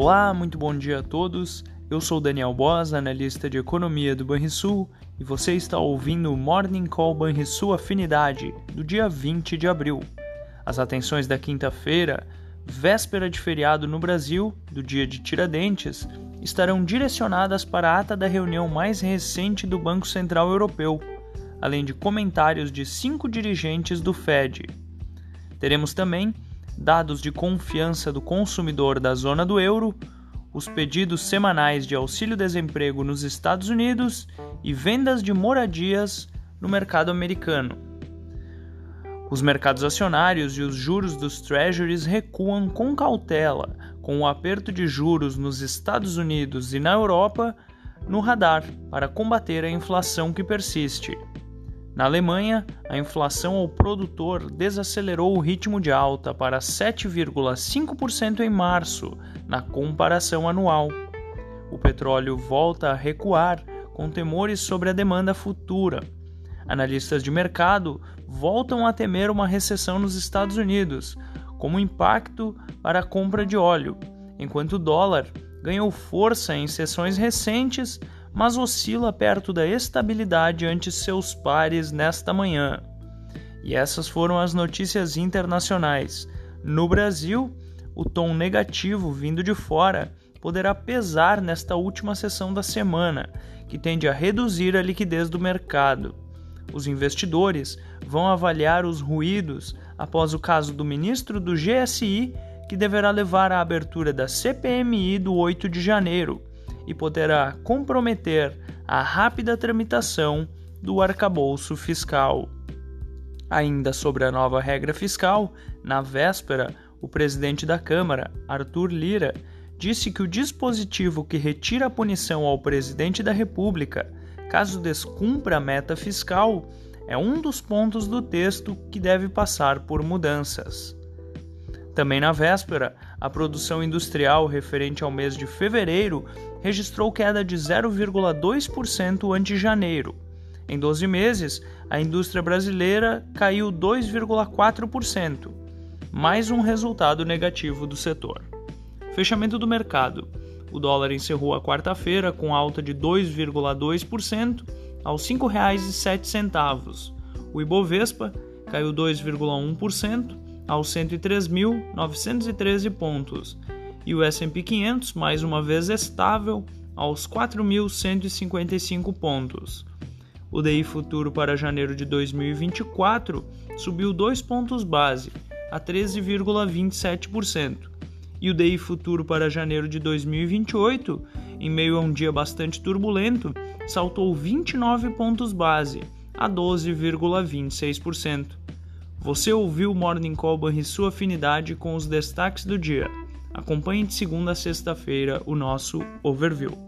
Olá, muito bom dia a todos. Eu sou Daniel Boas, analista de economia do Banrisul, e você está ouvindo o Morning Call Banrisul Afinidade, do dia 20 de abril. As atenções da quinta-feira, véspera de feriado no Brasil, do dia de Tiradentes, estarão direcionadas para a ata da reunião mais recente do Banco Central Europeu, além de comentários de cinco dirigentes do Fed. Teremos também dados de confiança do consumidor da zona do euro, os pedidos semanais de auxílio-desemprego nos Estados Unidos e vendas de moradias no mercado americano. Os mercados acionários e os juros dos treasuries recuam com cautela, com o aperto de juros nos Estados Unidos e na Europa no radar para combater a inflação que persiste. Na Alemanha, a inflação ao produtor desacelerou o ritmo de alta para 7,5% em março, na comparação anual. O petróleo volta a recuar, com temores sobre a demanda futura. Analistas de mercado voltam a temer uma recessão nos Estados Unidos, como impacto para a compra de óleo, enquanto o dólar ganhou força em sessões recentes mas oscila perto da estabilidade ante seus pares nesta manhã. E essas foram as notícias internacionais. No Brasil, o tom negativo vindo de fora poderá pesar nesta última sessão da semana, que tende a reduzir a liquidez do mercado. Os investidores vão avaliar os ruídos após o caso do ministro do GSI, que deverá levar à abertura da CPMI do 8 de janeiro, e poderá comprometer a rápida tramitação do arcabouço fiscal. Ainda sobre a nova regra fiscal, na véspera, o presidente da Câmara, Arthur Lira, disse que o dispositivo que retira a punição ao presidente da República, caso descumpra a meta fiscal, é um dos pontos do texto que deve passar por mudanças. Também na véspera, a produção industrial referente ao mês de fevereiro registrou queda de 0,2% ante janeiro. Em 12 meses, a indústria brasileira caiu 2,4%, mais um resultado negativo do setor. Fechamento do mercado. O dólar encerrou a quarta-feira com alta de 2,2% aos R$ 5,07. O Ibovespa caiu 2,1% aos 103.913 pontos, e o S&P 500 mais uma vez estável aos 4.155 pontos. O DI futuro para janeiro de 2024 subiu 2 pontos base, a 13,27%, e o DI futuro para janeiro de 2028, em meio a um dia bastante turbulento, saltou 29 pontos base, a 12,26%. Você ouviu o Morning Call e sua afinidade com os destaques do dia. Acompanhe de segunda a sexta-feira o nosso overview.